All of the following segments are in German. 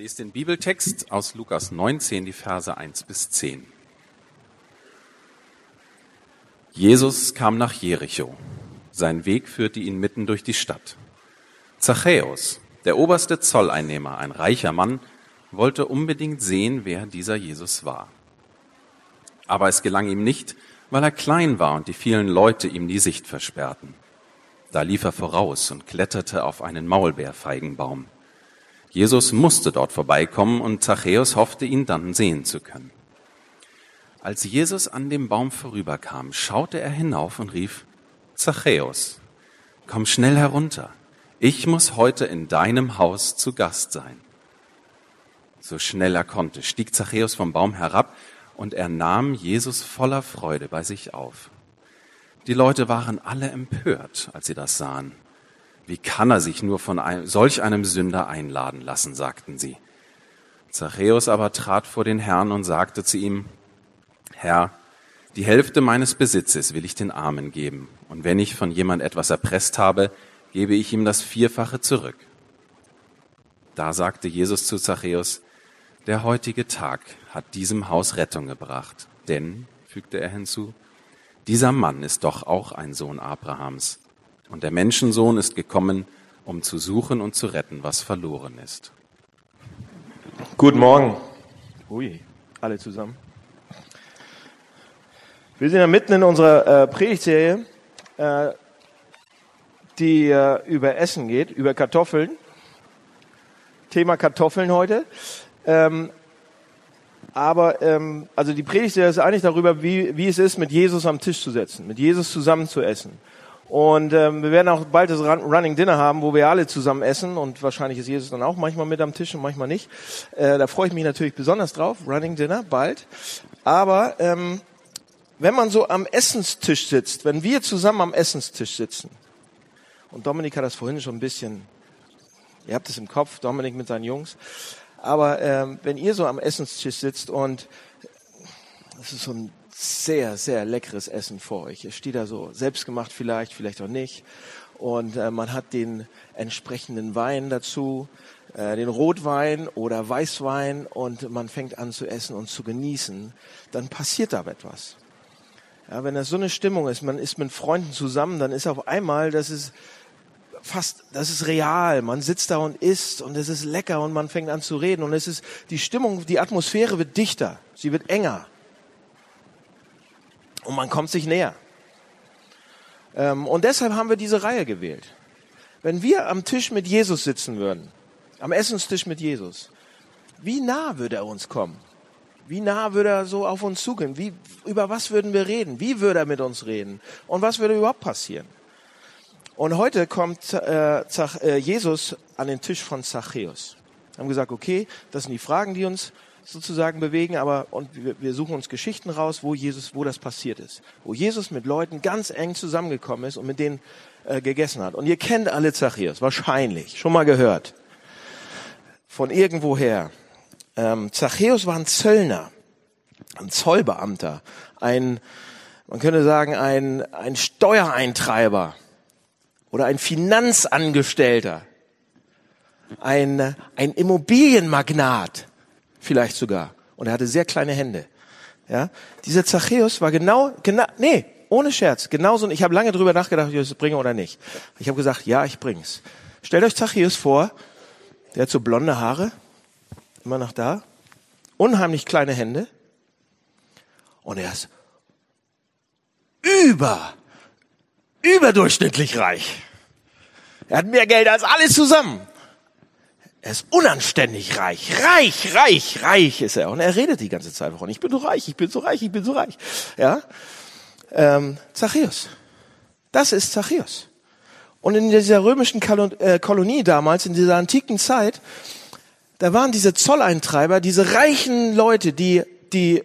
lese den Bibeltext aus Lukas 19, die Verse 1 bis 10. Jesus kam nach Jericho. Sein Weg führte ihn mitten durch die Stadt. Zachäus, der oberste Zolleinnehmer, ein reicher Mann, wollte unbedingt sehen, wer dieser Jesus war. Aber es gelang ihm nicht, weil er klein war und die vielen Leute ihm die Sicht versperrten. Da lief er voraus und kletterte auf einen Maulbeerfeigenbaum. Jesus musste dort vorbeikommen und Zachäus hoffte, ihn dann sehen zu können. Als Jesus an dem Baum vorüberkam, schaute er hinauf und rief, Zachäus, komm schnell herunter. Ich muss heute in deinem Haus zu Gast sein. So schnell er konnte, stieg Zachäus vom Baum herab und er nahm Jesus voller Freude bei sich auf. Die Leute waren alle empört, als sie das sahen. Wie kann er sich nur von einem, solch einem Sünder einladen lassen, sagten sie. Zachäus aber trat vor den Herrn und sagte zu ihm, Herr, die Hälfte meines Besitzes will ich den Armen geben, und wenn ich von jemand etwas erpresst habe, gebe ich ihm das Vierfache zurück. Da sagte Jesus zu Zachäus, der heutige Tag hat diesem Haus Rettung gebracht, denn, fügte er hinzu, dieser Mann ist doch auch ein Sohn Abrahams. Und der Menschensohn ist gekommen, um zu suchen und zu retten, was verloren ist. Guten Morgen. Ui, alle zusammen. Wir sind ja mitten in unserer äh, Predigtserie, äh, die äh, über Essen geht, über Kartoffeln. Thema Kartoffeln heute. Ähm, aber ähm, also die Predigtserie ist eigentlich darüber, wie, wie es ist, mit Jesus am Tisch zu setzen, mit Jesus zusammen zu essen. Und ähm, wir werden auch bald das Running Dinner haben, wo wir alle zusammen essen und wahrscheinlich ist Jesus dann auch manchmal mit am Tisch und manchmal nicht. Äh, da freue ich mich natürlich besonders drauf. Running Dinner bald. Aber ähm, wenn man so am Essenstisch sitzt, wenn wir zusammen am Essenstisch sitzen, und Dominik hat das vorhin schon ein bisschen, ihr habt es im Kopf, Dominik mit seinen Jungs, aber ähm, wenn ihr so am Essenstisch sitzt und es ist so ein sehr, sehr leckeres Essen vor euch. Es steht da so, selbstgemacht vielleicht, vielleicht auch nicht. Und äh, man hat den entsprechenden Wein dazu, äh, den Rotwein oder Weißwein und man fängt an zu essen und zu genießen. Dann passiert da etwas. Ja, wenn das so eine Stimmung ist, man ist mit Freunden zusammen, dann ist auf einmal, das ist fast, das ist real. Man sitzt da und isst und es ist lecker und man fängt an zu reden und es ist, die Stimmung, die Atmosphäre wird dichter, sie wird enger und man kommt sich näher. Ähm, und deshalb haben wir diese Reihe gewählt. Wenn wir am Tisch mit Jesus sitzen würden, am Essenstisch mit Jesus, wie nah würde er uns kommen? Wie nah würde er so auf uns zugehen? Wie, über was würden wir reden? Wie würde er mit uns reden? Und was würde überhaupt passieren? Und heute kommt äh, äh Jesus an den Tisch von Zachäus. Wir haben gesagt, okay, das sind die Fragen, die uns sozusagen bewegen, aber und wir, wir suchen uns Geschichten raus, wo Jesus, wo das passiert ist, wo Jesus mit Leuten ganz eng zusammengekommen ist und mit denen äh, gegessen hat. Und ihr kennt alle Zachäus, wahrscheinlich, schon mal gehört, von irgendwoher. Ähm, Zachäus war ein Zöllner, ein Zollbeamter, ein, man könnte sagen, ein, ein Steuereintreiber oder ein Finanzangestellter, ein, ein Immobilienmagnat vielleicht sogar. Und er hatte sehr kleine Hände. Ja, dieser Zachäus war genau, genau, nee, ohne Scherz, genauso. Ich habe lange drüber nachgedacht, ob ich es bringe oder nicht. Ich habe gesagt, ja, ich bring's. Stellt euch Zachäus vor, der hat so blonde Haare, immer noch da, unheimlich kleine Hände und er ist über, überdurchschnittlich reich. Er hat mehr Geld als alle zusammen. Er ist unanständig reich. Reich, reich, reich ist er. Und er redet die ganze Zeit davon. Ich bin so reich, ich bin so reich, ich bin so reich. Ja? Ähm, Zachäus. Das ist Zachäus. Und in dieser römischen äh, Kolonie damals, in dieser antiken Zeit, da waren diese Zolleintreiber, diese reichen Leute, die, die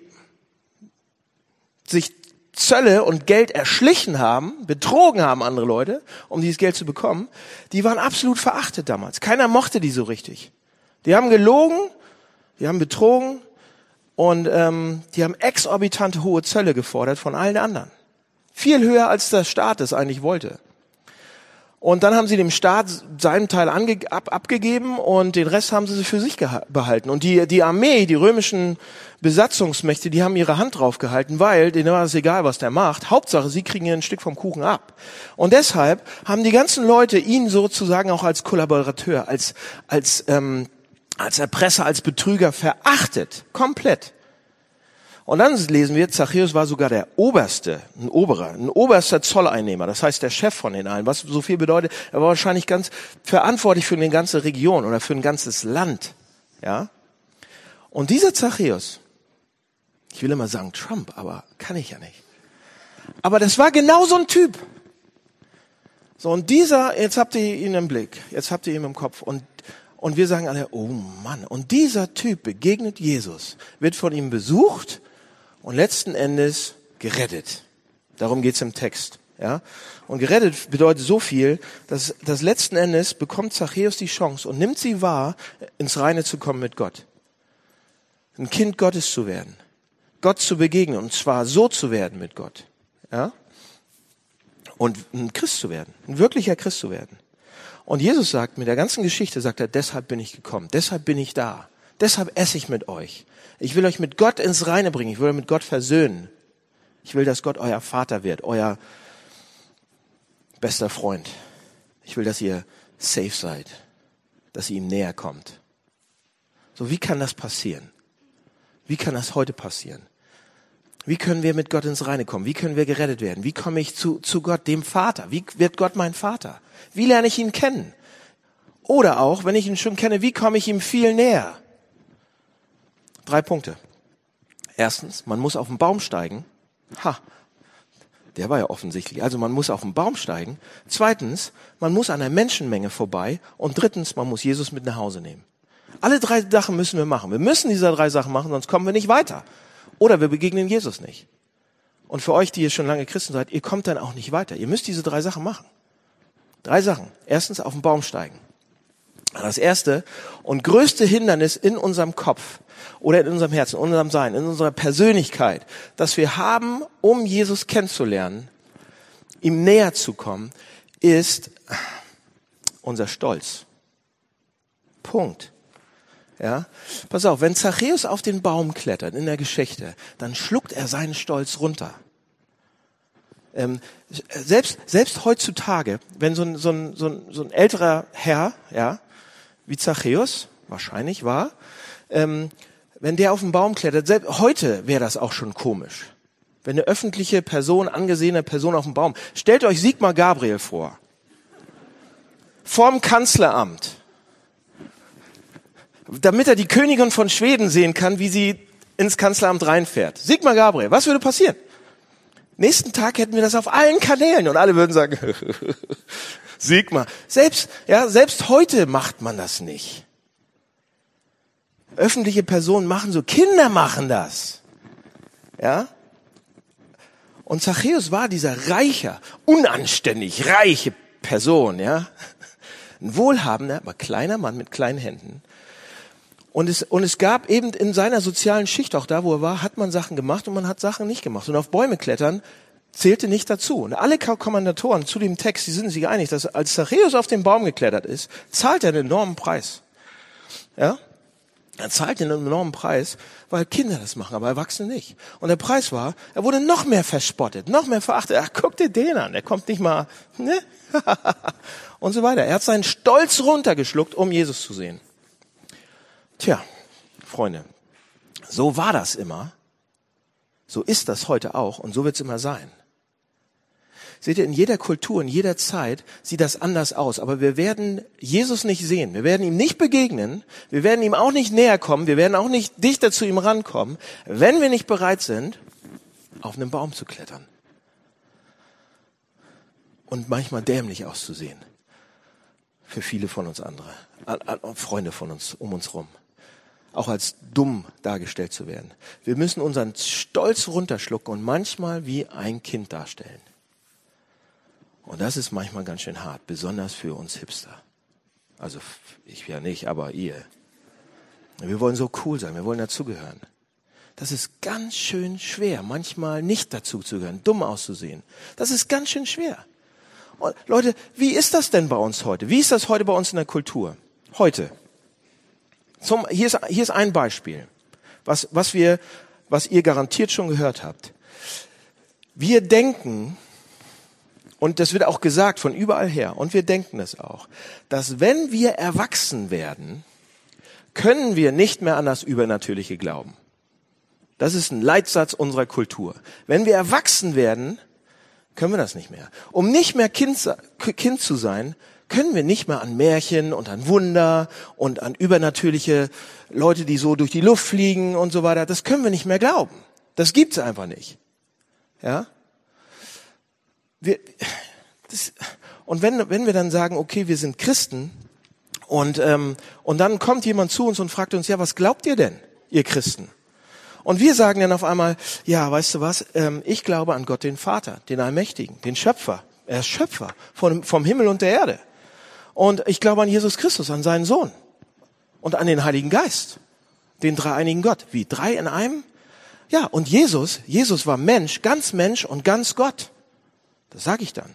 sich Zölle und Geld erschlichen haben, betrogen haben andere Leute, um dieses Geld zu bekommen, die waren absolut verachtet damals. Keiner mochte die so richtig. Die haben gelogen, die haben betrogen und ähm, die haben exorbitante hohe Zölle gefordert von allen anderen. Viel höher als der Staat es eigentlich wollte. Und dann haben sie dem Staat seinen Teil ab, abgegeben und den Rest haben sie für sich behalten. Und die, die Armee, die römischen Besatzungsmächte, die haben ihre Hand drauf gehalten, weil denen war es egal, was der macht. Hauptsache, sie kriegen ein Stück vom Kuchen ab. Und deshalb haben die ganzen Leute ihn sozusagen auch als Kollaborateur, als, als, ähm, als Erpresser, als Betrüger verachtet. Komplett. Und dann lesen wir, Zachäus war sogar der Oberste, ein Oberer, ein oberster Zolleinnehmer, das heißt der Chef von den allen, was so viel bedeutet, er war wahrscheinlich ganz verantwortlich für eine ganze Region oder für ein ganzes Land, ja. Und dieser Zachäus, ich will immer sagen Trump, aber kann ich ja nicht. Aber das war genau so ein Typ. So, und dieser, jetzt habt ihr ihn im Blick, jetzt habt ihr ihn im Kopf und und wir sagen alle, oh Mann. Und dieser Typ begegnet Jesus, wird von ihm besucht und letzten Endes gerettet. Darum geht's im Text. Ja? Und gerettet bedeutet so viel, dass, dass letzten Endes bekommt Zachäus die Chance und nimmt sie wahr, ins Reine zu kommen mit Gott. Ein Kind Gottes zu werden. Gott zu begegnen und zwar so zu werden mit Gott. Ja? Und ein Christ zu werden. Ein wirklicher Christ zu werden. Und Jesus sagt, mit der ganzen Geschichte sagt er, deshalb bin ich gekommen. Deshalb bin ich da. Deshalb esse ich mit euch. Ich will euch mit Gott ins Reine bringen. Ich will euch mit Gott versöhnen. Ich will, dass Gott euer Vater wird, euer bester Freund. Ich will, dass ihr safe seid, dass ihr ihm näher kommt. So, wie kann das passieren? Wie kann das heute passieren? Wie können wir mit Gott ins Reine kommen? Wie können wir gerettet werden? Wie komme ich zu, zu Gott, dem Vater? Wie wird Gott mein Vater? Wie lerne ich ihn kennen? Oder auch, wenn ich ihn schon kenne, wie komme ich ihm viel näher? Drei Punkte. Erstens, man muss auf den Baum steigen. Ha, der war ja offensichtlich. Also man muss auf den Baum steigen. Zweitens, man muss an der Menschenmenge vorbei. Und drittens, man muss Jesus mit nach Hause nehmen. Alle drei Sachen müssen wir machen. Wir müssen diese drei Sachen machen, sonst kommen wir nicht weiter. Oder wir begegnen Jesus nicht. Und für euch, die ihr schon lange Christen seid, ihr kommt dann auch nicht weiter. Ihr müsst diese drei Sachen machen. Drei Sachen. Erstens, auf den Baum steigen. Das erste und größte Hindernis in unserem Kopf oder in unserem Herzen, in unserem Sein, in unserer Persönlichkeit, das wir haben, um Jesus kennenzulernen, ihm näher zu kommen, ist unser Stolz. Punkt. Ja, pass auf, wenn Zachäus auf den Baum klettert in der Geschichte, dann schluckt er seinen Stolz runter. Ähm, selbst, selbst heutzutage, wenn so ein, so, ein, so, ein, so ein älterer Herr, ja, wie Zachäus wahrscheinlich war, ähm, wenn der auf den Baum klettert, selbst heute wäre das auch schon komisch. Wenn eine öffentliche Person, angesehene Person auf dem Baum, stellt euch Sigmar Gabriel vor. Vorm Kanzleramt. Damit er die Königin von Schweden sehen kann, wie sie ins Kanzleramt reinfährt. Sigmar Gabriel, was würde passieren? Nächsten Tag hätten wir das auf allen Kanälen und alle würden sagen, Sigmar. Selbst, ja, selbst heute macht man das nicht. Öffentliche Personen machen so, Kinder machen das. Ja? Und Zachäus war dieser reicher, unanständig reiche Person, ja? Ein wohlhabender, aber kleiner Mann mit kleinen Händen. Und es, und es gab eben in seiner sozialen Schicht, auch da, wo er war, hat man Sachen gemacht und man hat Sachen nicht gemacht. Und auf Bäume klettern zählte nicht dazu. Und alle Kommandatoren zu dem Text, die sind sich einig, dass als Zachäus auf den Baum geklettert ist, zahlt er einen enormen Preis. Ja? Er zahlt einen enormen Preis, weil Kinder das machen, aber Erwachsene nicht. Und der Preis war, er wurde noch mehr verspottet, noch mehr verachtet. Ach, guck dir den an, der kommt nicht mal, ne? und so weiter. Er hat seinen Stolz runtergeschluckt, um Jesus zu sehen. Tja, Freunde, so war das immer. So ist das heute auch und so wird es immer sein. Seht ihr, in jeder Kultur, in jeder Zeit sieht das anders aus. Aber wir werden Jesus nicht sehen. Wir werden ihm nicht begegnen. Wir werden ihm auch nicht näher kommen. Wir werden auch nicht dichter zu ihm rankommen, wenn wir nicht bereit sind, auf einen Baum zu klettern. Und manchmal dämlich auszusehen. Für viele von uns andere. Freunde von uns, um uns rum. Auch als dumm dargestellt zu werden. Wir müssen unseren Stolz runterschlucken und manchmal wie ein Kind darstellen. Und das ist manchmal ganz schön hart, besonders für uns Hipster. Also ich ja nicht, aber ihr. Wir wollen so cool sein, wir wollen dazugehören. Das ist ganz schön schwer, manchmal nicht dazuzugehören, dumm auszusehen. Das ist ganz schön schwer. Und Leute, wie ist das denn bei uns heute? Wie ist das heute bei uns in der Kultur? Heute. Zum, hier, ist, hier ist ein Beispiel, was, was wir, was ihr garantiert schon gehört habt. Wir denken, und das wird auch gesagt von überall her, und wir denken es auch, dass wenn wir erwachsen werden, können wir nicht mehr an das Übernatürliche glauben. Das ist ein Leitsatz unserer Kultur. Wenn wir erwachsen werden, können wir das nicht mehr. Um nicht mehr kind, kind zu sein, können wir nicht mehr an Märchen und an Wunder und an übernatürliche Leute, die so durch die Luft fliegen und so weiter. Das können wir nicht mehr glauben. Das gibt's einfach nicht. Ja? Wir, das, und wenn, wenn wir dann sagen, okay, wir sind Christen und, ähm, und dann kommt jemand zu uns und fragt uns, ja, was glaubt ihr denn, ihr Christen? Und wir sagen dann auf einmal, ja, weißt du was, ähm, ich glaube an Gott den Vater, den Allmächtigen, den Schöpfer. Er ist Schöpfer vom, vom Himmel und der Erde. Und ich glaube an Jesus Christus, an seinen Sohn und an den Heiligen Geist, den dreieinigen Gott. Wie drei in einem? Ja, und Jesus, Jesus war Mensch, ganz Mensch und ganz Gott. Das sage ich dann.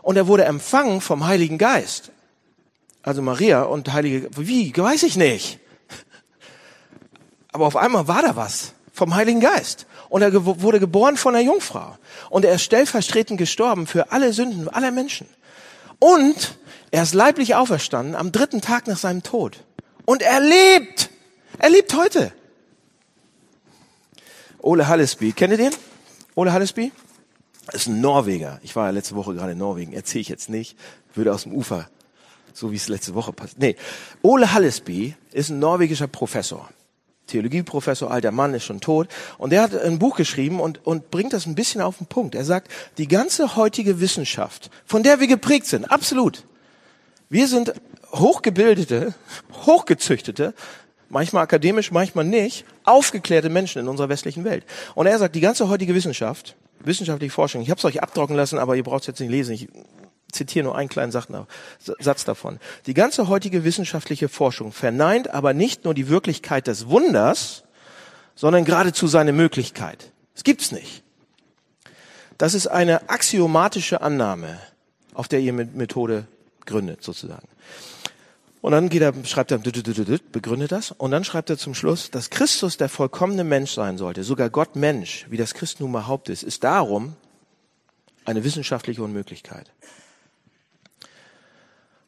Und er wurde empfangen vom Heiligen Geist. Also Maria und Heilige, wie, weiß ich nicht. Aber auf einmal war da was vom Heiligen Geist. Und er wurde geboren von einer Jungfrau. Und er ist stellvertretend gestorben für alle Sünden aller Menschen. Und er ist leiblich auferstanden am dritten Tag nach seinem Tod. Und er lebt. Er lebt heute. Ole Hallesby, kennt ihr den? Ole Hallesby? Ist ein Norweger. Ich war ja letzte Woche gerade in Norwegen. Erzähle ich jetzt nicht. Würde aus dem Ufer, so wie es letzte Woche passiert. Nee. Ole Hallesby ist ein norwegischer Professor. Theologieprofessor, alter Mann, ist schon tot. Und der hat ein Buch geschrieben und, und bringt das ein bisschen auf den Punkt. Er sagt, die ganze heutige Wissenschaft, von der wir geprägt sind, absolut. Wir sind hochgebildete, hochgezüchtete, manchmal akademisch, manchmal nicht, aufgeklärte Menschen in unserer westlichen Welt. Und er sagt, die ganze heutige Wissenschaft, wissenschaftliche Forschung, ich habe es euch abdrucken lassen, aber ihr braucht es jetzt nicht lesen. Ich zitiere nur einen kleinen Satz davon. Die ganze heutige wissenschaftliche Forschung verneint aber nicht nur die Wirklichkeit des Wunders, sondern geradezu seine Möglichkeit. Es gibt's nicht. Das ist eine axiomatische Annahme, auf der ihr Methode gründet, sozusagen. Und dann geht er, schreibt er, begründet das, und dann schreibt er zum Schluss, dass Christus der vollkommene Mensch sein sollte, sogar Gott Mensch, wie das Christentum behauptet, ist, ist darum eine wissenschaftliche Unmöglichkeit.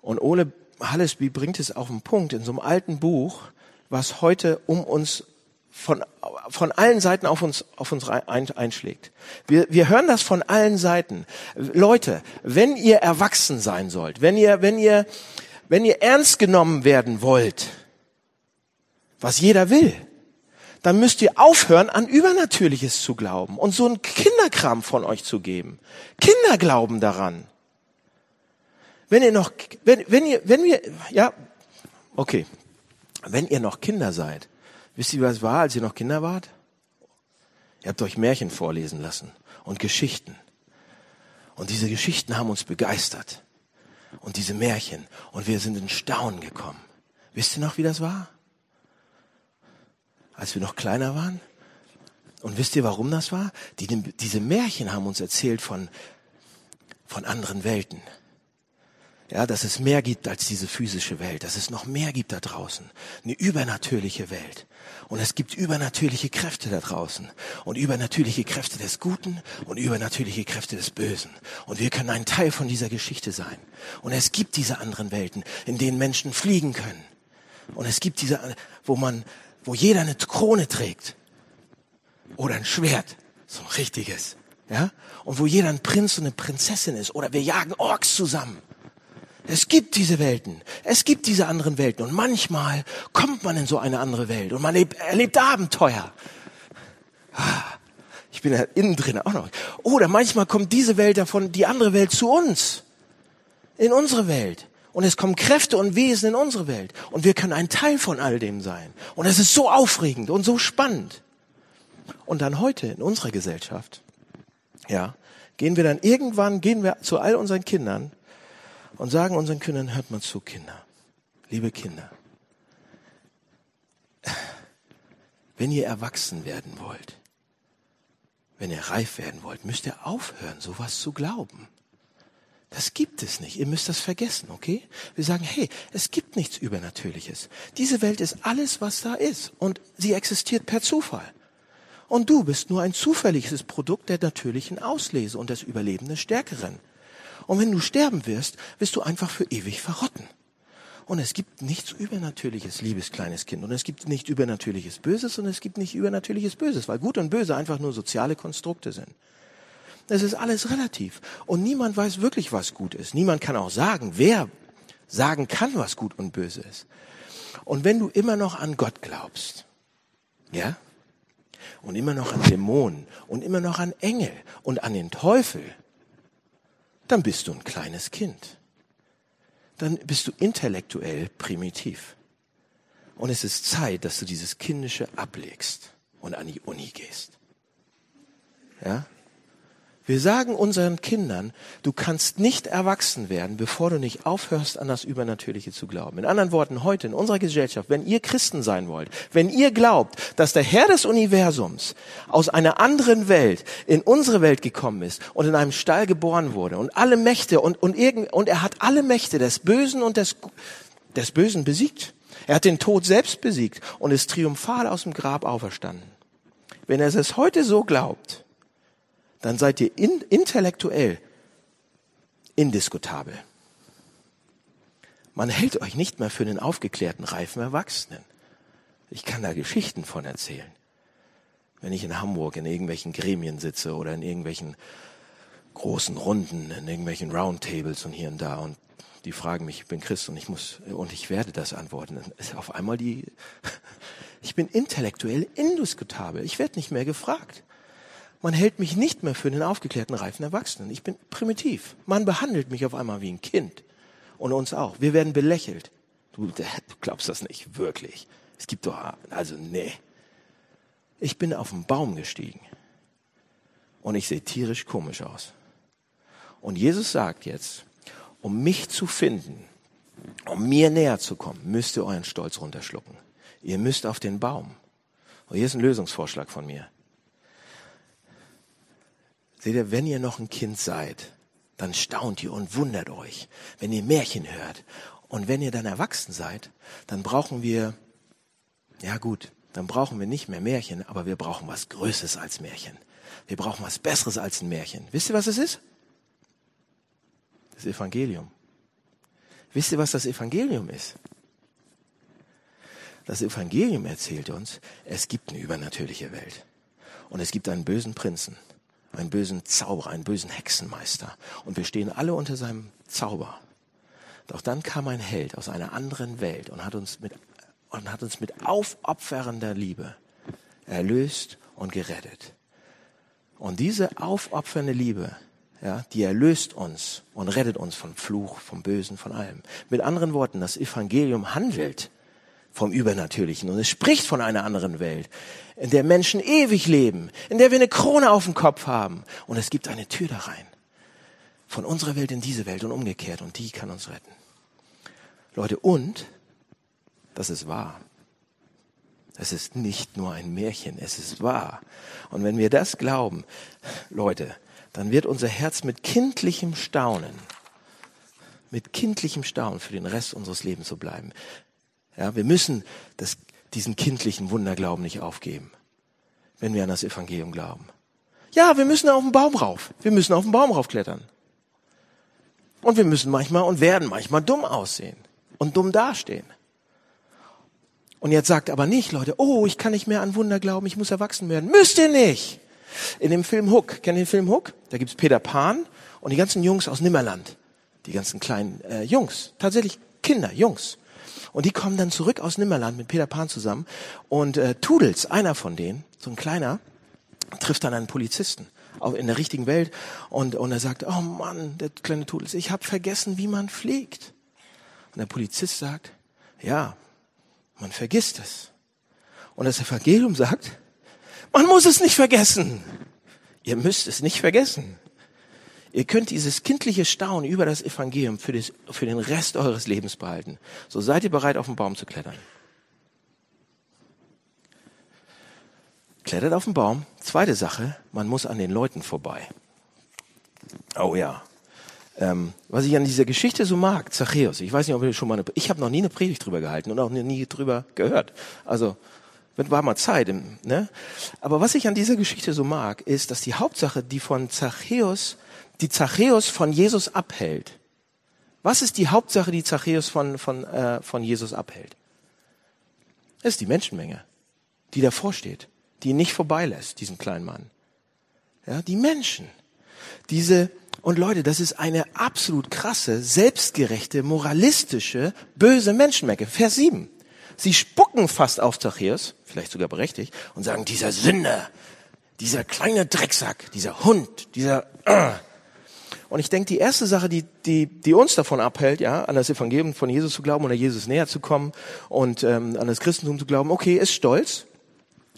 Und Ole Hallesby bringt es auf den Punkt in so einem alten Buch, was heute um uns von, von allen Seiten auf uns, auf uns einschlägt. Wir, wir hören das von allen Seiten. Leute, wenn ihr erwachsen sein sollt, wenn ihr, wenn ihr, wenn ihr ernst genommen werden wollt, was jeder will, dann müsst ihr aufhören, an Übernatürliches zu glauben und so einen Kinderkram von euch zu geben. Kinder glauben daran. Wenn ihr noch, wenn, wenn ihr, wenn wir, ja, okay, wenn ihr noch Kinder seid, wisst ihr, was war, als ihr noch Kinder wart? Ihr habt euch Märchen vorlesen lassen und Geschichten. Und diese Geschichten haben uns begeistert. Und diese Märchen. Und wir sind in Staunen gekommen. Wisst ihr noch, wie das war? Als wir noch kleiner waren? Und wisst ihr, warum das war? Die, diese Märchen haben uns erzählt von, von anderen Welten. Ja, dass es mehr gibt als diese physische Welt, dass es noch mehr gibt da draußen. Eine übernatürliche Welt. Und es gibt übernatürliche Kräfte da draußen. Und übernatürliche Kräfte des Guten und übernatürliche Kräfte des Bösen. Und wir können ein Teil von dieser Geschichte sein. Und es gibt diese anderen Welten, in denen Menschen fliegen können. Und es gibt diese, wo man, wo jeder eine Krone trägt. Oder ein Schwert. So ein richtiges. Ja? Und wo jeder ein Prinz und eine Prinzessin ist. Oder wir jagen Orks zusammen. Es gibt diese Welten. Es gibt diese anderen Welten. Und manchmal kommt man in so eine andere Welt und man erlebt, Abenteuer. Ich bin ja innen drin auch noch. Oder manchmal kommt diese Welt davon, die andere Welt zu uns. In unsere Welt. Und es kommen Kräfte und Wesen in unsere Welt. Und wir können ein Teil von all dem sein. Und es ist so aufregend und so spannend. Und dann heute in unserer Gesellschaft, ja, gehen wir dann irgendwann, gehen wir zu all unseren Kindern und sagen unseren Kindern, hört mal zu, Kinder, liebe Kinder, wenn ihr erwachsen werden wollt, wenn ihr reif werden wollt, müsst ihr aufhören, sowas zu glauben. Das gibt es nicht. Ihr müsst das vergessen, okay? Wir sagen, hey, es gibt nichts Übernatürliches. Diese Welt ist alles, was da ist. Und sie existiert per Zufall. Und du bist nur ein zufälliges Produkt der natürlichen Auslese und des Überlebenden Stärkeren. Und wenn du sterben wirst, wirst du einfach für ewig verrotten. Und es gibt nichts Übernatürliches, liebes kleines Kind. Und es gibt nicht Übernatürliches Böses und es gibt nicht Übernatürliches Böses, weil Gut und Böse einfach nur soziale Konstrukte sind. Es ist alles relativ. Und niemand weiß wirklich, was gut ist. Niemand kann auch sagen, wer sagen kann, was gut und böse ist. Und wenn du immer noch an Gott glaubst, ja, und immer noch an Dämonen und immer noch an Engel und an den Teufel, dann bist du ein kleines Kind. Dann bist du intellektuell primitiv. Und es ist Zeit, dass du dieses Kindische ablegst und an die Uni gehst. Ja? Wir sagen unseren Kindern, du kannst nicht erwachsen werden, bevor du nicht aufhörst, an das Übernatürliche zu glauben. In anderen Worten, heute in unserer Gesellschaft, wenn ihr Christen sein wollt, wenn ihr glaubt, dass der Herr des Universums aus einer anderen Welt in unsere Welt gekommen ist und in einem Stall geboren wurde und alle Mächte und, und, irgend, und er hat alle Mächte des Bösen und des, des Bösen besiegt. Er hat den Tod selbst besiegt und ist triumphal aus dem Grab auferstanden. Wenn er es heute so glaubt, dann seid ihr in, intellektuell indiskutabel. Man hält euch nicht mehr für einen aufgeklärten, reifen Erwachsenen. Ich kann da Geschichten von erzählen. Wenn ich in Hamburg in irgendwelchen Gremien sitze oder in irgendwelchen großen Runden, in irgendwelchen Roundtables und hier und da und die fragen mich, ich bin Christ und ich muss, und ich werde das antworten. Dann ist auf einmal die, ich bin intellektuell indiskutabel. Ich werde nicht mehr gefragt. Man hält mich nicht mehr für den aufgeklärten, reifen Erwachsenen. Ich bin primitiv. Man behandelt mich auf einmal wie ein Kind. Und uns auch. Wir werden belächelt. Du, du glaubst das nicht, wirklich. Es gibt doch, also nee. Ich bin auf den Baum gestiegen. Und ich sehe tierisch komisch aus. Und Jesus sagt jetzt, um mich zu finden, um mir näher zu kommen, müsst ihr euren Stolz runterschlucken. Ihr müsst auf den Baum. Und hier ist ein Lösungsvorschlag von mir. Seht ihr, wenn ihr noch ein Kind seid, dann staunt ihr und wundert euch, wenn ihr Märchen hört. Und wenn ihr dann erwachsen seid, dann brauchen wir, ja gut, dann brauchen wir nicht mehr Märchen, aber wir brauchen was Größeres als Märchen. Wir brauchen was Besseres als ein Märchen. Wisst ihr, was es ist? Das Evangelium. Wisst ihr, was das Evangelium ist? Das Evangelium erzählt uns, es gibt eine übernatürliche Welt. Und es gibt einen bösen Prinzen einen bösen Zauberer, einen bösen Hexenmeister. Und wir stehen alle unter seinem Zauber. Doch dann kam ein Held aus einer anderen Welt und hat uns mit, und hat uns mit aufopfernder Liebe erlöst und gerettet. Und diese aufopfernde Liebe, ja, die erlöst uns und rettet uns vom Fluch, vom Bösen, von allem. Mit anderen Worten, das Evangelium handelt vom Übernatürlichen und es spricht von einer anderen Welt, in der Menschen ewig leben, in der wir eine Krone auf dem Kopf haben und es gibt eine Tür da rein. Von unserer Welt in diese Welt und umgekehrt und die kann uns retten. Leute, und das ist wahr. Es ist nicht nur ein Märchen, es ist wahr. Und wenn wir das glauben, Leute, dann wird unser Herz mit kindlichem Staunen, mit kindlichem Staunen für den Rest unseres Lebens so bleiben. Ja, wir müssen das, diesen kindlichen Wunderglauben nicht aufgeben, wenn wir an das Evangelium glauben. Ja, wir müssen auf den Baum rauf. Wir müssen auf den Baum raufklettern. Und wir müssen manchmal und werden manchmal dumm aussehen und dumm dastehen. Und jetzt sagt aber nicht, Leute, oh, ich kann nicht mehr an Wunder glauben, ich muss erwachsen werden. Müsst ihr nicht. In dem Film Hook, kennt ihr den Film Hook? Da gibt's Peter Pan und die ganzen Jungs aus Nimmerland. Die ganzen kleinen äh, Jungs. Tatsächlich Kinder, Jungs. Und die kommen dann zurück aus Nimmerland mit Peter Pan zusammen. Und äh, Tudels, einer von denen, so ein kleiner, trifft dann einen Polizisten auch in der richtigen Welt und, und er sagt, oh Mann, der kleine Tudels, ich habe vergessen, wie man fliegt. Und der Polizist sagt, ja, man vergisst es. Und das Evangelium sagt, man muss es nicht vergessen. Ihr müsst es nicht vergessen. Ihr könnt dieses kindliche Staunen über das Evangelium für, das, für den Rest eures Lebens behalten. So seid ihr bereit, auf den Baum zu klettern. Klettert auf den Baum. Zweite Sache, man muss an den Leuten vorbei. Oh ja. Ähm, was ich an dieser Geschichte so mag, Zachäus, ich weiß nicht, ob ihr schon mal eine, ich habe noch nie eine Predigt drüber gehalten und auch nie drüber gehört. Also war mal Zeit. Ne? Aber was ich an dieser Geschichte so mag, ist, dass die Hauptsache, die von Zachäus, die Zachäus von Jesus abhält. Was ist die Hauptsache, die Zachäus von, von, äh, von Jesus abhält? Das ist die Menschenmenge, die davor steht, die ihn nicht vorbeilässt, diesen kleinen Mann. Ja, die Menschen. Diese, und Leute, das ist eine absolut krasse, selbstgerechte, moralistische, böse Menschenmenge. Vers 7. Sie spucken fast auf Zachäus, vielleicht sogar berechtigt, und sagen, dieser Sünder, dieser kleine Drecksack, dieser Hund, dieser... Äh. Und ich denke, die erste Sache, die, die, die uns davon abhält, ja, an das Evangelium von Jesus zu glauben oder Jesus näher zu kommen und ähm, an das Christentum zu glauben, okay, ist Stolz.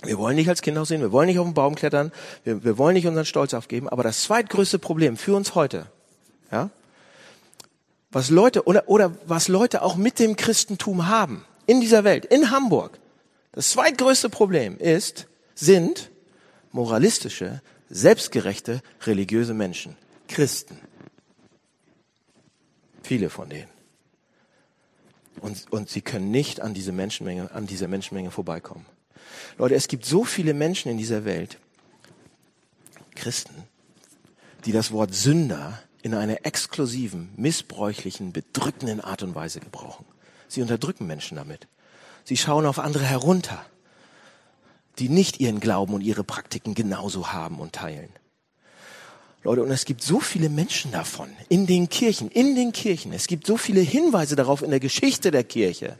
Wir wollen nicht als Kinder aussehen, wir wollen nicht auf den Baum klettern, wir, wir wollen nicht unseren Stolz aufgeben. Aber das zweitgrößte Problem für uns heute, ja, was Leute oder, oder was Leute auch mit dem Christentum haben, in dieser Welt, in Hamburg. Das zweitgrößte Problem ist, sind moralistische, selbstgerechte, religiöse Menschen. Christen. Viele von denen. Und, und sie können nicht an diese Menschenmenge, an dieser Menschenmenge vorbeikommen. Leute, es gibt so viele Menschen in dieser Welt, Christen, die das Wort Sünder in einer exklusiven, missbräuchlichen, bedrückenden Art und Weise gebrauchen. Sie unterdrücken Menschen damit. Sie schauen auf andere herunter, die nicht ihren Glauben und ihre Praktiken genauso haben und teilen. Leute, und es gibt so viele Menschen davon in den Kirchen, in den Kirchen. Es gibt so viele Hinweise darauf in der Geschichte der Kirche.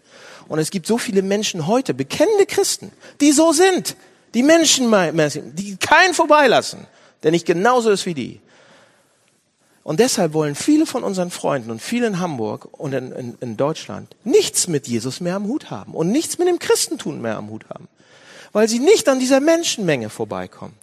Und es gibt so viele Menschen heute, bekennende Christen, die so sind, die Menschen, die keinen vorbeilassen, der nicht genauso ist wie die. Und deshalb wollen viele von unseren Freunden und viele in Hamburg und in, in, in Deutschland nichts mit Jesus mehr am Hut haben und nichts mit dem Christentum mehr am Hut haben, weil sie nicht an dieser Menschenmenge vorbeikommen.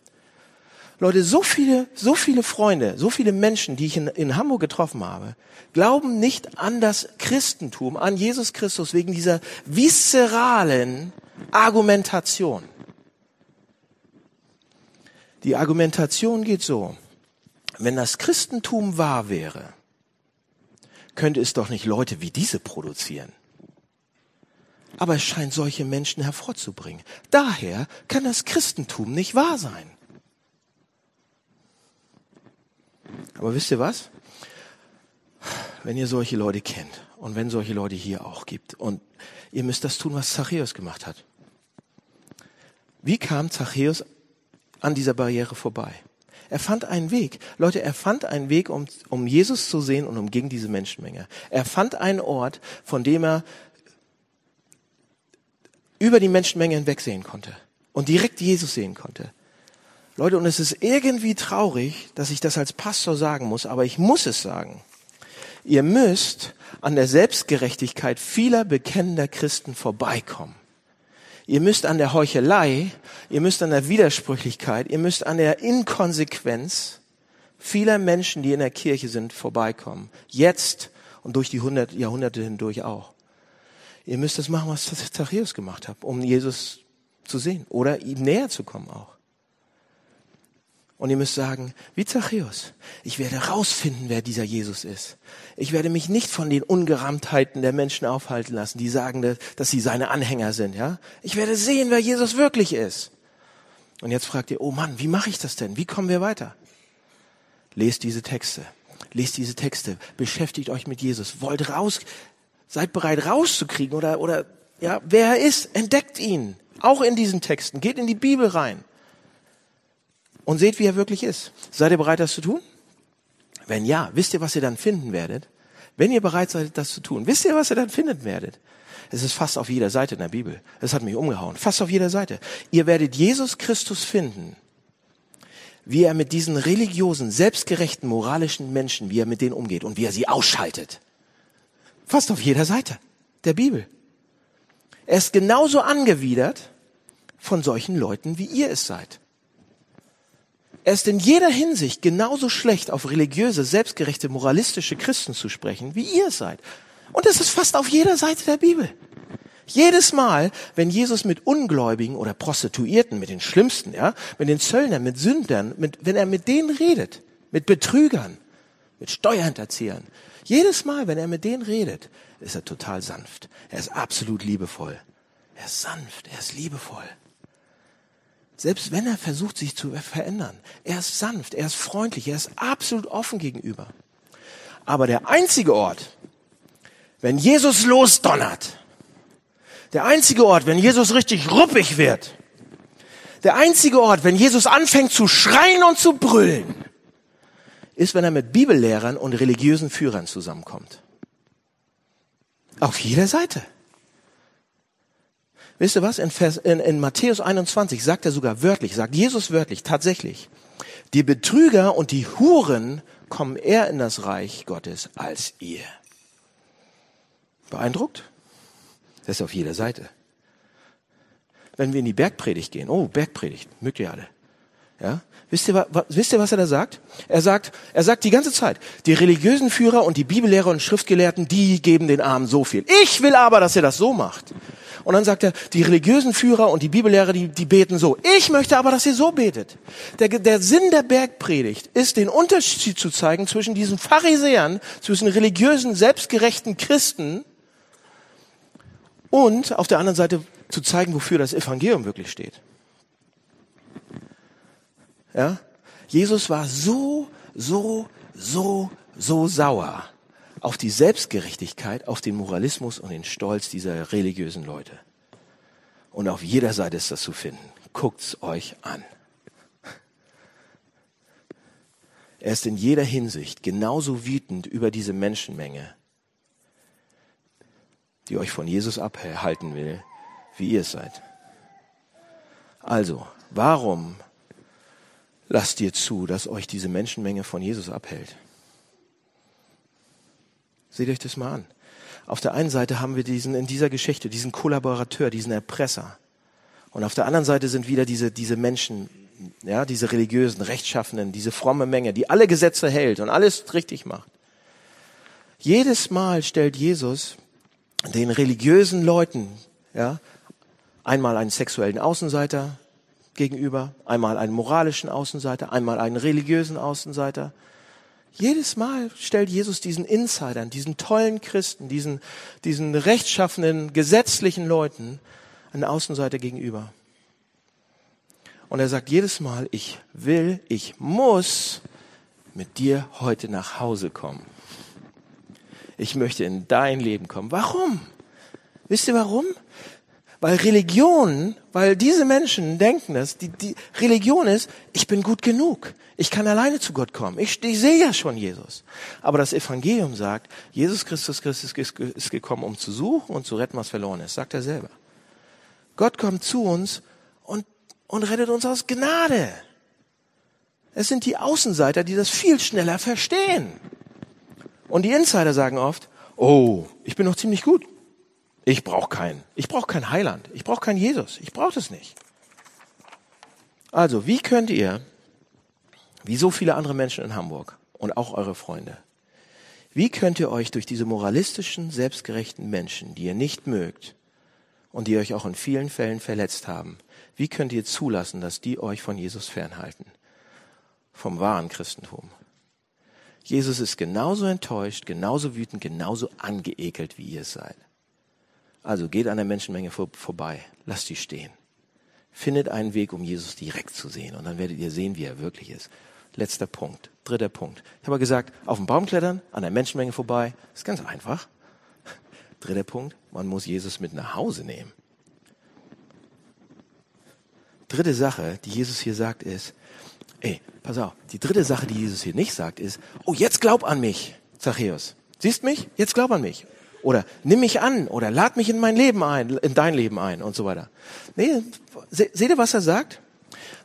Leute, so viele, so viele Freunde, so viele Menschen, die ich in, in Hamburg getroffen habe, glauben nicht an das Christentum, an Jesus Christus wegen dieser viszeralen Argumentation. Die Argumentation geht so wenn das Christentum wahr wäre, könnte es doch nicht Leute wie diese produzieren. Aber es scheint solche Menschen hervorzubringen. Daher kann das Christentum nicht wahr sein. Aber wisst ihr was? Wenn ihr solche Leute kennt und wenn solche Leute hier auch gibt und ihr müsst das tun, was Zachäus gemacht hat. Wie kam Zachäus an dieser Barriere vorbei? Er fand einen Weg. Leute, er fand einen Weg, um, um Jesus zu sehen und um gegen diese Menschenmenge. Er fand einen Ort, von dem er über die Menschenmenge hinwegsehen konnte und direkt Jesus sehen konnte. Leute, und es ist irgendwie traurig, dass ich das als Pastor sagen muss, aber ich muss es sagen. Ihr müsst an der Selbstgerechtigkeit vieler bekennender Christen vorbeikommen. Ihr müsst an der Heuchelei, ihr müsst an der Widersprüchlichkeit, ihr müsst an der Inkonsequenz vieler Menschen, die in der Kirche sind, vorbeikommen. Jetzt und durch die hundert, Jahrhunderte hindurch auch. Ihr müsst das machen, was Zachäus gemacht hat, um Jesus zu sehen oder ihm näher zu kommen auch. Und ihr müsst sagen, wie Zachäus, ich werde rausfinden, wer dieser Jesus ist. Ich werde mich nicht von den Ungereimtheiten der Menschen aufhalten lassen, die sagen, dass sie seine Anhänger sind, ja? Ich werde sehen, wer Jesus wirklich ist. Und jetzt fragt ihr, oh Mann, wie mache ich das denn? Wie kommen wir weiter? Lest diese Texte. Lest diese Texte. Beschäftigt euch mit Jesus. Wollt raus, seid bereit rauszukriegen oder, oder, ja, wer er ist. Entdeckt ihn. Auch in diesen Texten. Geht in die Bibel rein und seht, wie er wirklich ist. Seid ihr bereit, das zu tun? Wenn ja, wisst ihr, was ihr dann finden werdet? Wenn ihr bereit seid, das zu tun, wisst ihr, was ihr dann finden werdet? Es ist fast auf jeder Seite in der Bibel. Es hat mich umgehauen. Fast auf jeder Seite. Ihr werdet Jesus Christus finden, wie er mit diesen religiösen, selbstgerechten, moralischen Menschen, wie er mit denen umgeht und wie er sie ausschaltet. Fast auf jeder Seite der Bibel. Er ist genauso angewidert von solchen Leuten, wie ihr es seid. Er ist in jeder Hinsicht genauso schlecht, auf religiöse, selbstgerechte, moralistische Christen zu sprechen, wie ihr seid. Und es ist fast auf jeder Seite der Bibel. Jedes Mal, wenn Jesus mit Ungläubigen oder Prostituierten, mit den Schlimmsten, ja, mit den Zöllnern, mit Sündern, mit, wenn er mit denen redet, mit Betrügern, mit Steuerhinterziehern. Jedes Mal, wenn er mit denen redet, ist er total sanft. Er ist absolut liebevoll. Er ist sanft, er ist liebevoll. Selbst wenn er versucht, sich zu verändern. Er ist sanft, er ist freundlich, er ist absolut offen gegenüber. Aber der einzige Ort, wenn Jesus losdonnert, der einzige Ort, wenn Jesus richtig ruppig wird, der einzige Ort, wenn Jesus anfängt zu schreien und zu brüllen, ist, wenn er mit Bibellehrern und religiösen Führern zusammenkommt. Auf jeder Seite. Wisst ihr was? In, Vers, in, in Matthäus 21 sagt er sogar wörtlich, sagt Jesus wörtlich, tatsächlich, die Betrüger und die Huren kommen eher in das Reich Gottes als ihr. Beeindruckt? Das ist auf jeder Seite. Wenn wir in die Bergpredigt gehen, oh, Bergpredigt, mögt ihr alle. Ja? Wisst ihr, was, wisst ihr, was er da sagt? Er sagt, er sagt die ganze Zeit, die religiösen Führer und die Bibellehrer und Schriftgelehrten, die geben den Armen so viel. Ich will aber, dass ihr das so macht. Und dann sagt er, die religiösen Führer und die Bibellehrer, die, die beten so. Ich möchte aber, dass ihr so betet. Der, der Sinn der Bergpredigt ist, den Unterschied zu zeigen zwischen diesen Pharisäern, zwischen religiösen, selbstgerechten Christen und auf der anderen Seite zu zeigen, wofür das Evangelium wirklich steht. Ja? Jesus war so, so, so, so sauer auf die Selbstgerechtigkeit, auf den Moralismus und den Stolz dieser religiösen Leute. Und auf jeder Seite ist das zu finden. Guckt's euch an. Er ist in jeder Hinsicht genauso wütend über diese Menschenmenge, die euch von Jesus abhalten will, wie ihr es seid. Also, warum lasst ihr zu, dass euch diese Menschenmenge von Jesus abhält? Seht euch das mal an. Auf der einen Seite haben wir diesen, in dieser Geschichte, diesen Kollaborateur, diesen Erpresser. Und auf der anderen Seite sind wieder diese, diese Menschen, ja, diese religiösen, rechtschaffenen, diese fromme Menge, die alle Gesetze hält und alles richtig macht. Jedes Mal stellt Jesus den religiösen Leuten, ja, einmal einen sexuellen Außenseiter gegenüber, einmal einen moralischen Außenseiter, einmal einen religiösen Außenseiter. Jedes Mal stellt Jesus diesen Insidern, diesen tollen Christen, diesen, diesen rechtschaffenen, gesetzlichen Leuten einen Außenseiter gegenüber. Und er sagt jedes Mal, ich will, ich muss mit dir heute nach Hause kommen. Ich möchte in dein Leben kommen. Warum? Wisst ihr warum? Weil Religion, weil diese Menschen denken das, die, die Religion ist, ich bin gut genug. Ich kann alleine zu Gott kommen. Ich, ich sehe ja schon Jesus. Aber das Evangelium sagt, Jesus Christus Christus ist gekommen, um zu suchen und zu retten, was verloren ist. Sagt er selber. Gott kommt zu uns und, und rettet uns aus Gnade. Es sind die Außenseiter, die das viel schneller verstehen. Und die Insider sagen oft, oh, ich bin noch ziemlich gut. Ich brauche keinen. Ich brauche keinen Heiland. Ich brauche keinen Jesus. Ich brauche das nicht. Also, wie könnt ihr, wie so viele andere Menschen in Hamburg und auch eure Freunde, wie könnt ihr euch durch diese moralistischen, selbstgerechten Menschen, die ihr nicht mögt und die euch auch in vielen Fällen verletzt haben, wie könnt ihr zulassen, dass die euch von Jesus fernhalten? Vom wahren Christentum. Jesus ist genauso enttäuscht, genauso wütend, genauso angeekelt, wie ihr seid. Also geht an der Menschenmenge vor, vorbei, lasst die stehen. Findet einen Weg, um Jesus direkt zu sehen und dann werdet ihr sehen, wie er wirklich ist. Letzter Punkt, dritter Punkt. Ich habe gesagt, auf den Baum klettern, an der Menschenmenge vorbei, ist ganz einfach. Dritter Punkt, man muss Jesus mit nach Hause nehmen. Dritte Sache, die Jesus hier sagt, ist, ey, pass auf, die dritte Sache, die Jesus hier nicht sagt, ist, oh, jetzt glaub an mich, Zachäus. Siehst mich? Jetzt glaub an mich. Oder nimm mich an oder lad mich in mein Leben ein, in dein Leben ein und so weiter. Nee, seht ihr, was er sagt?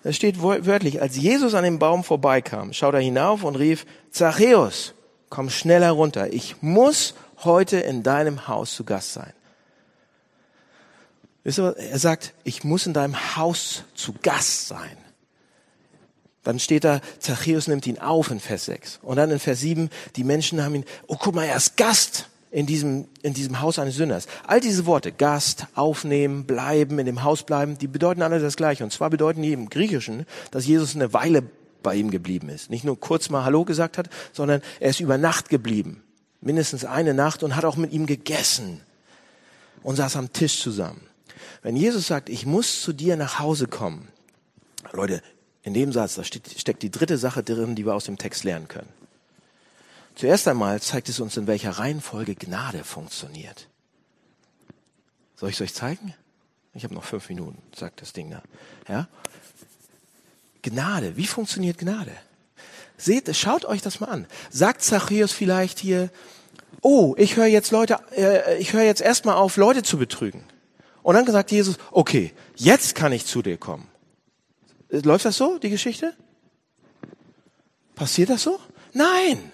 Da steht wörtlich, als Jesus an dem Baum vorbeikam, schaut er hinauf und rief, Zachäus, komm schneller runter. Ich muss heute in deinem Haus zu Gast sein. Wisst ihr, er sagt, ich muss in deinem Haus zu Gast sein. Dann steht da, Zachäus nimmt ihn auf in Vers 6. Und dann in Vers 7, die Menschen haben ihn, oh guck mal, er ist Gast in diesem, in diesem Haus eines Sünders. All diese Worte, Gast, aufnehmen, bleiben, in dem Haus bleiben, die bedeuten alle das Gleiche. Und zwar bedeuten die im Griechischen, dass Jesus eine Weile bei ihm geblieben ist. Nicht nur kurz mal Hallo gesagt hat, sondern er ist über Nacht geblieben. Mindestens eine Nacht und hat auch mit ihm gegessen und saß am Tisch zusammen. Wenn Jesus sagt, ich muss zu dir nach Hause kommen, Leute, in dem Satz, da steckt die dritte Sache drin, die wir aus dem Text lernen können. Zuerst einmal zeigt es uns, in welcher Reihenfolge Gnade funktioniert. Soll ich es euch zeigen? Ich habe noch fünf Minuten, sagt das Ding da. Ja? Gnade, wie funktioniert Gnade? Seht, schaut euch das mal an. Sagt Zachäus vielleicht hier, oh, ich höre jetzt Leute, äh, ich höre jetzt erstmal auf, Leute zu betrügen. Und dann sagt Jesus, okay, jetzt kann ich zu dir kommen. Läuft das so, die Geschichte? Passiert das so? Nein.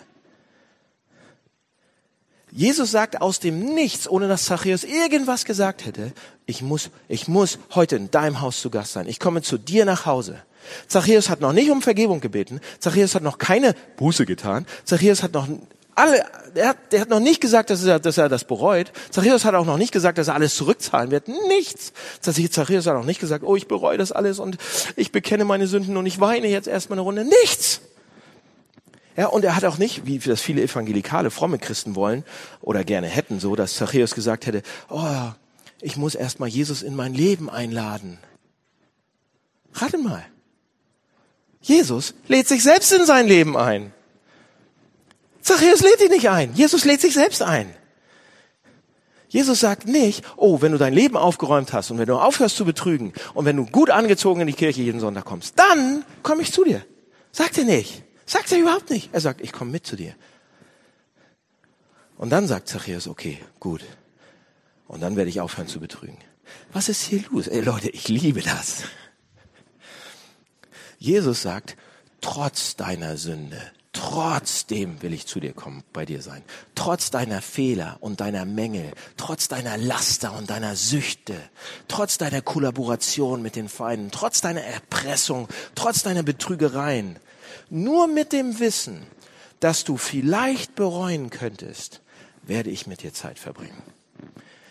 Jesus sagt aus dem Nichts, ohne dass Zachäus irgendwas gesagt hätte, ich muss, ich muss heute in deinem Haus zu Gast sein. Ich komme zu dir nach Hause. Zachäus hat noch nicht um Vergebung gebeten. Zachäus hat noch keine Buße getan. Zachäus hat noch alle, der hat, der hat noch nicht gesagt, dass er, dass er das bereut. Zachäus hat auch noch nicht gesagt, dass er alles zurückzahlen wird. Nichts. Zachäus hat auch nicht gesagt, oh, ich bereue das alles und ich bekenne meine Sünden und ich weine jetzt erstmal eine Runde. Nichts. Ja, und er hat auch nicht, wie das viele evangelikale, fromme Christen wollen oder gerne hätten, so, dass Zachäus gesagt hätte, oh, ich muss erstmal Jesus in mein Leben einladen. Rate mal. Jesus lädt sich selbst in sein Leben ein. Zachäus lädt dich nicht ein. Jesus lädt sich selbst ein. Jesus sagt nicht, oh, wenn du dein Leben aufgeräumt hast und wenn du aufhörst zu betrügen und wenn du gut angezogen in die Kirche jeden Sonntag kommst, dann komme ich zu dir. Sagt er nicht. Sagt er überhaupt nicht. Er sagt, ich komme mit zu dir. Und dann sagt Zachäus, okay, gut. Und dann werde ich aufhören zu betrügen. Was ist hier los? Ey Leute, ich liebe das. Jesus sagt, trotz deiner Sünde, trotzdem will ich zu dir kommen, bei dir sein. Trotz deiner Fehler und deiner Mängel, trotz deiner Laster und deiner Süchte, trotz deiner Kollaboration mit den Feinden, trotz deiner Erpressung, trotz deiner Betrügereien, nur mit dem Wissen, dass du vielleicht bereuen könntest, werde ich mit dir Zeit verbringen.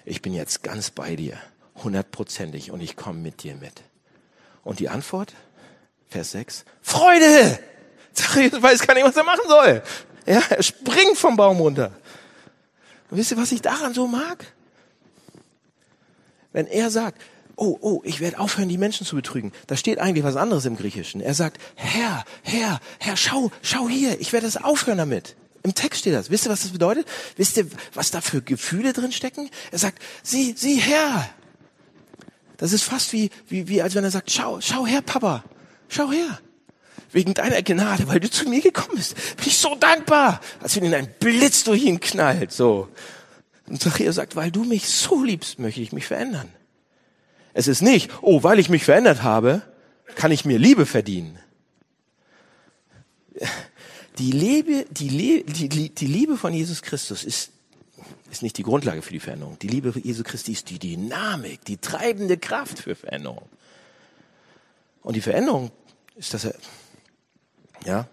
Ich bin jetzt ganz bei dir, hundertprozentig, und ich komme mit dir mit. Und die Antwort? Vers 6. Freude! Zachäus weiß gar nicht, was er machen soll. Ja, er springt vom Baum runter. Und wisst ihr, was ich daran so mag? Wenn er sagt, oh, oh, ich werde aufhören, die Menschen zu betrügen. Da steht eigentlich was anderes im Griechischen. Er sagt, Herr, Herr, Herr, schau, schau hier, ich werde es aufhören damit. Im Text steht das. Wisst ihr, was das bedeutet? Wisst ihr, was da für Gefühle drin stecken? Er sagt, sieh, sieh Herr. Das ist fast wie, wie, wie als wenn er sagt, schau, schau her, Papa. Schau her. Wegen deiner Gnade, weil du zu mir gekommen bist. Bin ich so dankbar. Als wenn ihn ein Blitz durch ihn knallt, so. Und Zachariah sagt, weil du mich so liebst, möchte ich mich verändern. Es ist nicht, oh, weil ich mich verändert habe, kann ich mir Liebe verdienen. Die Liebe, die, die, die Liebe von Jesus Christus ist, ist nicht die Grundlage für die Veränderung. Die Liebe von Jesus Christi ist die Dynamik, die treibende Kraft für Veränderung. Und die Veränderung ist das, ja,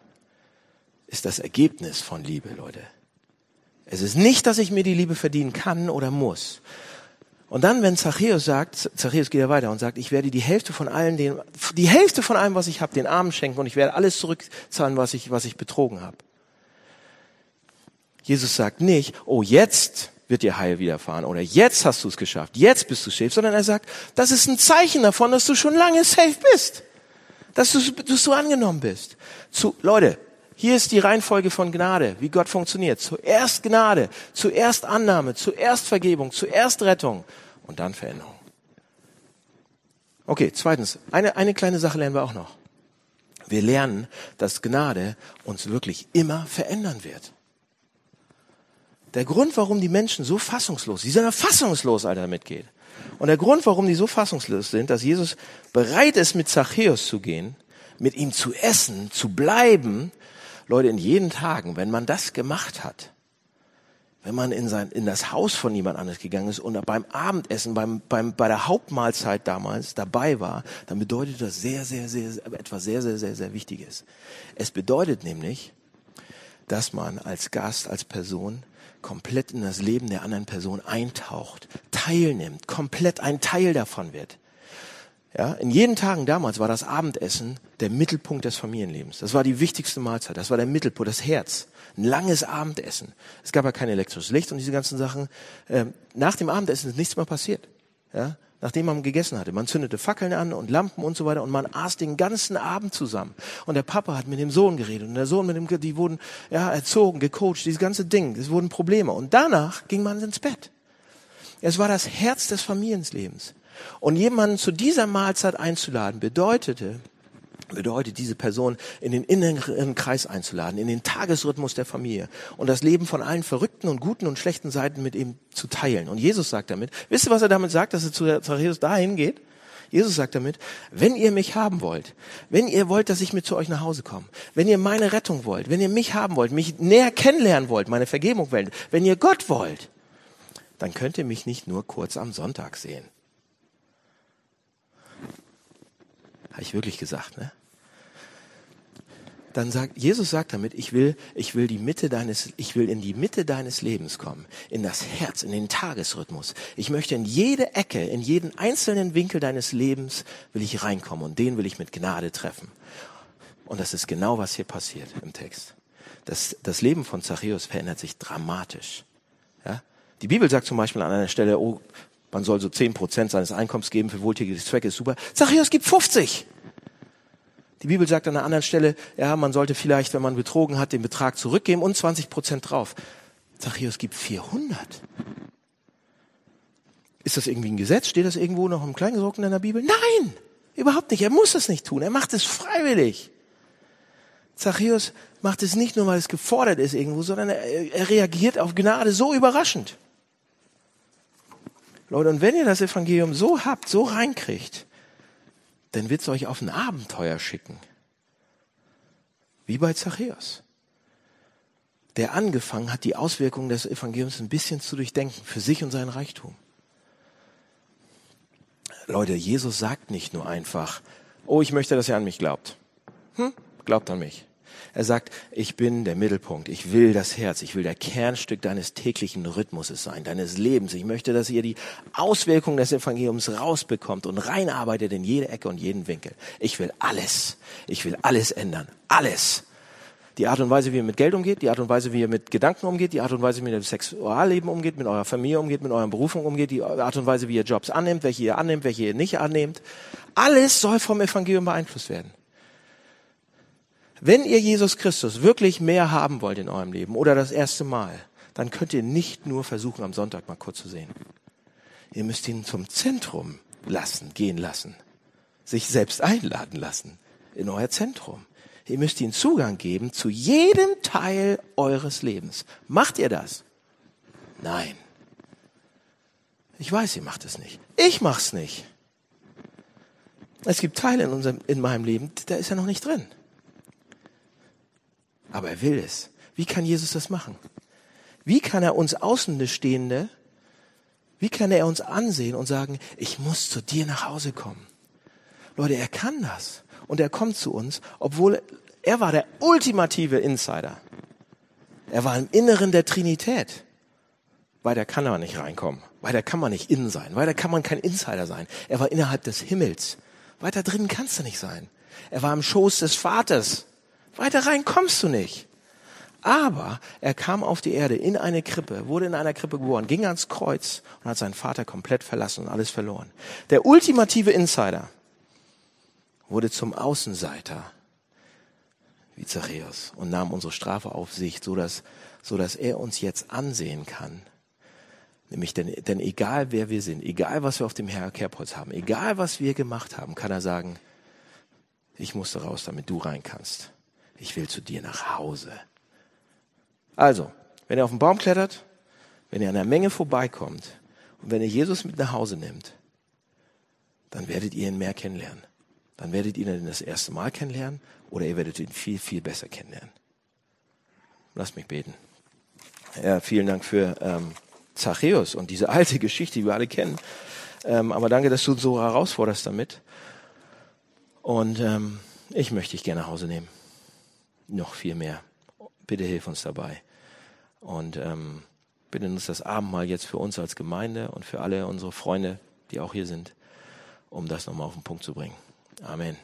ist das Ergebnis von Liebe, Leute. Es ist nicht, dass ich mir die Liebe verdienen kann oder muss. Und dann, wenn Zachäus sagt, Zachäus geht ja weiter und sagt, ich werde die Hälfte von allen, den, die Hälfte von allem, was ich habe, den Armen schenken und ich werde alles zurückzahlen, was ich, was ich betrogen habe. Jesus sagt nicht, oh, jetzt wird dir Heil widerfahren oder jetzt hast du es geschafft, jetzt bist du safe, sondern er sagt, das ist ein Zeichen davon, dass du schon lange safe bist dass du, dass du angenommen bist. Zu, Leute, hier ist die Reihenfolge von Gnade, wie Gott funktioniert. Zuerst Gnade, zuerst Annahme, zuerst Vergebung, zuerst Rettung und dann Veränderung. Okay, zweitens, eine, eine kleine Sache lernen wir auch noch. Wir lernen, dass Gnade uns wirklich immer verändern wird. Der Grund, warum die Menschen so fassungslos, die sind ja fassungslos, Alter, damit geht, und der Grund, warum die so fassungslos sind, dass Jesus bereit ist, mit Zachäus zu gehen, mit ihm zu essen, zu bleiben, Leute, in jeden Tagen, wenn man das gemacht hat, wenn man in, sein, in das Haus von jemand anderes gegangen ist und beim Abendessen, beim, beim, bei der Hauptmahlzeit damals dabei war, dann bedeutet das sehr, sehr, sehr, etwas sehr, sehr, sehr, sehr Wichtiges. Es bedeutet nämlich, dass man als Gast, als Person komplett in das Leben der anderen Person eintaucht, teilnimmt, komplett ein Teil davon wird. Ja, in jeden Tagen damals war das Abendessen der Mittelpunkt des Familienlebens. Das war die wichtigste Mahlzeit. Das war der Mittelpunkt, das Herz. Ein langes Abendessen. Es gab ja kein elektrisches Licht und diese ganzen Sachen. Ähm, nach dem Abendessen ist nichts mehr passiert. Ja, nachdem man gegessen hatte. Man zündete Fackeln an und Lampen und so weiter und man aß den ganzen Abend zusammen. Und der Papa hat mit dem Sohn geredet und der Sohn mit dem, die wurden ja erzogen, gecoacht, dieses ganze Ding. Es wurden Probleme. Und danach ging man ins Bett. Es war das Herz des Familienlebens. Und jemanden zu dieser Mahlzeit einzuladen, bedeutete, bedeutet diese Person in den inneren Kreis einzuladen, in den Tagesrhythmus der Familie und das Leben von allen verrückten und guten und schlechten Seiten mit ihm zu teilen. Und Jesus sagt damit, wisst ihr, was er damit sagt, dass er zu Zachäus dahin geht? Jesus sagt damit, wenn ihr mich haben wollt, wenn ihr wollt, dass ich mit zu euch nach Hause komme, wenn ihr meine Rettung wollt, wenn ihr mich haben wollt, mich näher kennenlernen wollt, meine Vergebung wollt, wenn ihr Gott wollt, dann könnt ihr mich nicht nur kurz am Sonntag sehen. Habe ich wirklich gesagt, ne? Dann sagt, Jesus sagt damit, ich will, ich will die Mitte deines, ich will in die Mitte deines Lebens kommen, in das Herz, in den Tagesrhythmus. Ich möchte in jede Ecke, in jeden einzelnen Winkel deines Lebens will ich reinkommen und den will ich mit Gnade treffen. Und das ist genau, was hier passiert im Text. Das, das Leben von Zachäus verändert sich dramatisch. Ja? Die Bibel sagt zum Beispiel an einer Stelle, oh, man soll so zehn Prozent seines Einkommens geben für wohltätige Zwecke, ist super. Zachäus gibt 50. Die Bibel sagt an einer anderen Stelle, ja, man sollte vielleicht, wenn man betrogen hat, den Betrag zurückgeben und 20 Prozent drauf. Zachäus gibt 400. Ist das irgendwie ein Gesetz? Steht das irgendwo noch im Kleingedruckten in der Bibel? Nein, überhaupt nicht. Er muss es nicht tun. Er macht es freiwillig. Zachäus macht es nicht nur, weil es gefordert ist irgendwo, sondern er, er reagiert auf Gnade so überraschend. Leute, und wenn ihr das Evangelium so habt, so reinkriegt, dann wird es euch auf ein Abenteuer schicken. Wie bei Zachäus. Der angefangen hat, die Auswirkungen des Evangeliums ein bisschen zu durchdenken, für sich und seinen Reichtum. Leute, Jesus sagt nicht nur einfach, oh, ich möchte, dass ihr an mich glaubt. Hm? Glaubt an mich. Er sagt, ich bin der Mittelpunkt, ich will das Herz, ich will der Kernstück deines täglichen Rhythmuses sein, deines Lebens. Ich möchte, dass ihr die Auswirkungen des Evangeliums rausbekommt und reinarbeitet in jede Ecke und jeden Winkel. Ich will alles. Ich will alles ändern. Alles. Die Art und Weise, wie ihr mit Geld umgeht, die Art und Weise, wie ihr mit Gedanken umgeht, die Art und Weise, wie ihr mit dem Sexualleben umgeht, mit eurer Familie umgeht, mit eurer Berufung umgeht, die Art und Weise, wie ihr Jobs annehmt, welche ihr annehmt, welche ihr nicht annehmt. Alles soll vom Evangelium beeinflusst werden. Wenn ihr Jesus Christus wirklich mehr haben wollt in eurem Leben oder das erste Mal, dann könnt ihr nicht nur versuchen, am Sonntag mal kurz zu sehen. Ihr müsst ihn zum Zentrum lassen, gehen lassen, sich selbst einladen lassen in euer Zentrum. Ihr müsst ihm Zugang geben zu jedem Teil eures Lebens. Macht ihr das? Nein. Ich weiß, ihr macht es nicht. Ich mach's nicht. Es gibt Teile in, unserem, in meinem Leben, da ist er noch nicht drin. Aber er will es. Wie kann Jesus das machen? Wie kann er uns Außenstehende, wie kann er uns ansehen und sagen, ich muss zu dir nach Hause kommen? Leute, er kann das. Und er kommt zu uns, obwohl er war der ultimative Insider. Er war im Inneren der Trinität. Weiter kann er nicht reinkommen. Weiter kann man nicht innen sein. Weiter kann man kein Insider sein. Er war innerhalb des Himmels. Weiter drinnen kannst du nicht sein. Er war im Schoß des Vaters. Weiter rein kommst du nicht. Aber er kam auf die Erde in eine Krippe, wurde in einer Krippe geboren, ging ans Kreuz und hat seinen Vater komplett verlassen und alles verloren. Der ultimative Insider wurde zum Außenseiter wie Zachäus und nahm unsere Strafe auf sich, so dass, so dass er uns jetzt ansehen kann. Nämlich, denn, denn egal wer wir sind, egal was wir auf dem Kerbholz haben, egal was wir gemacht haben, kann er sagen, ich musste raus, damit du rein kannst ich will zu dir nach Hause. Also, wenn ihr auf den Baum klettert, wenn ihr an der Menge vorbeikommt und wenn ihr Jesus mit nach Hause nimmt, dann werdet ihr ihn mehr kennenlernen. Dann werdet ihr ihn das erste Mal kennenlernen oder ihr werdet ihn viel, viel besser kennenlernen. Lasst mich beten. Ja, vielen Dank für ähm, Zachäus und diese alte Geschichte, die wir alle kennen. Ähm, aber danke, dass du uns so herausforderst damit. Und ähm, ich möchte dich gerne nach Hause nehmen noch viel mehr. Bitte hilf uns dabei. Und ähm, bitte nutzt das Abendmahl jetzt für uns als Gemeinde und für alle unsere Freunde, die auch hier sind. um das nochmal auf den Punkt zu bringen. Amen.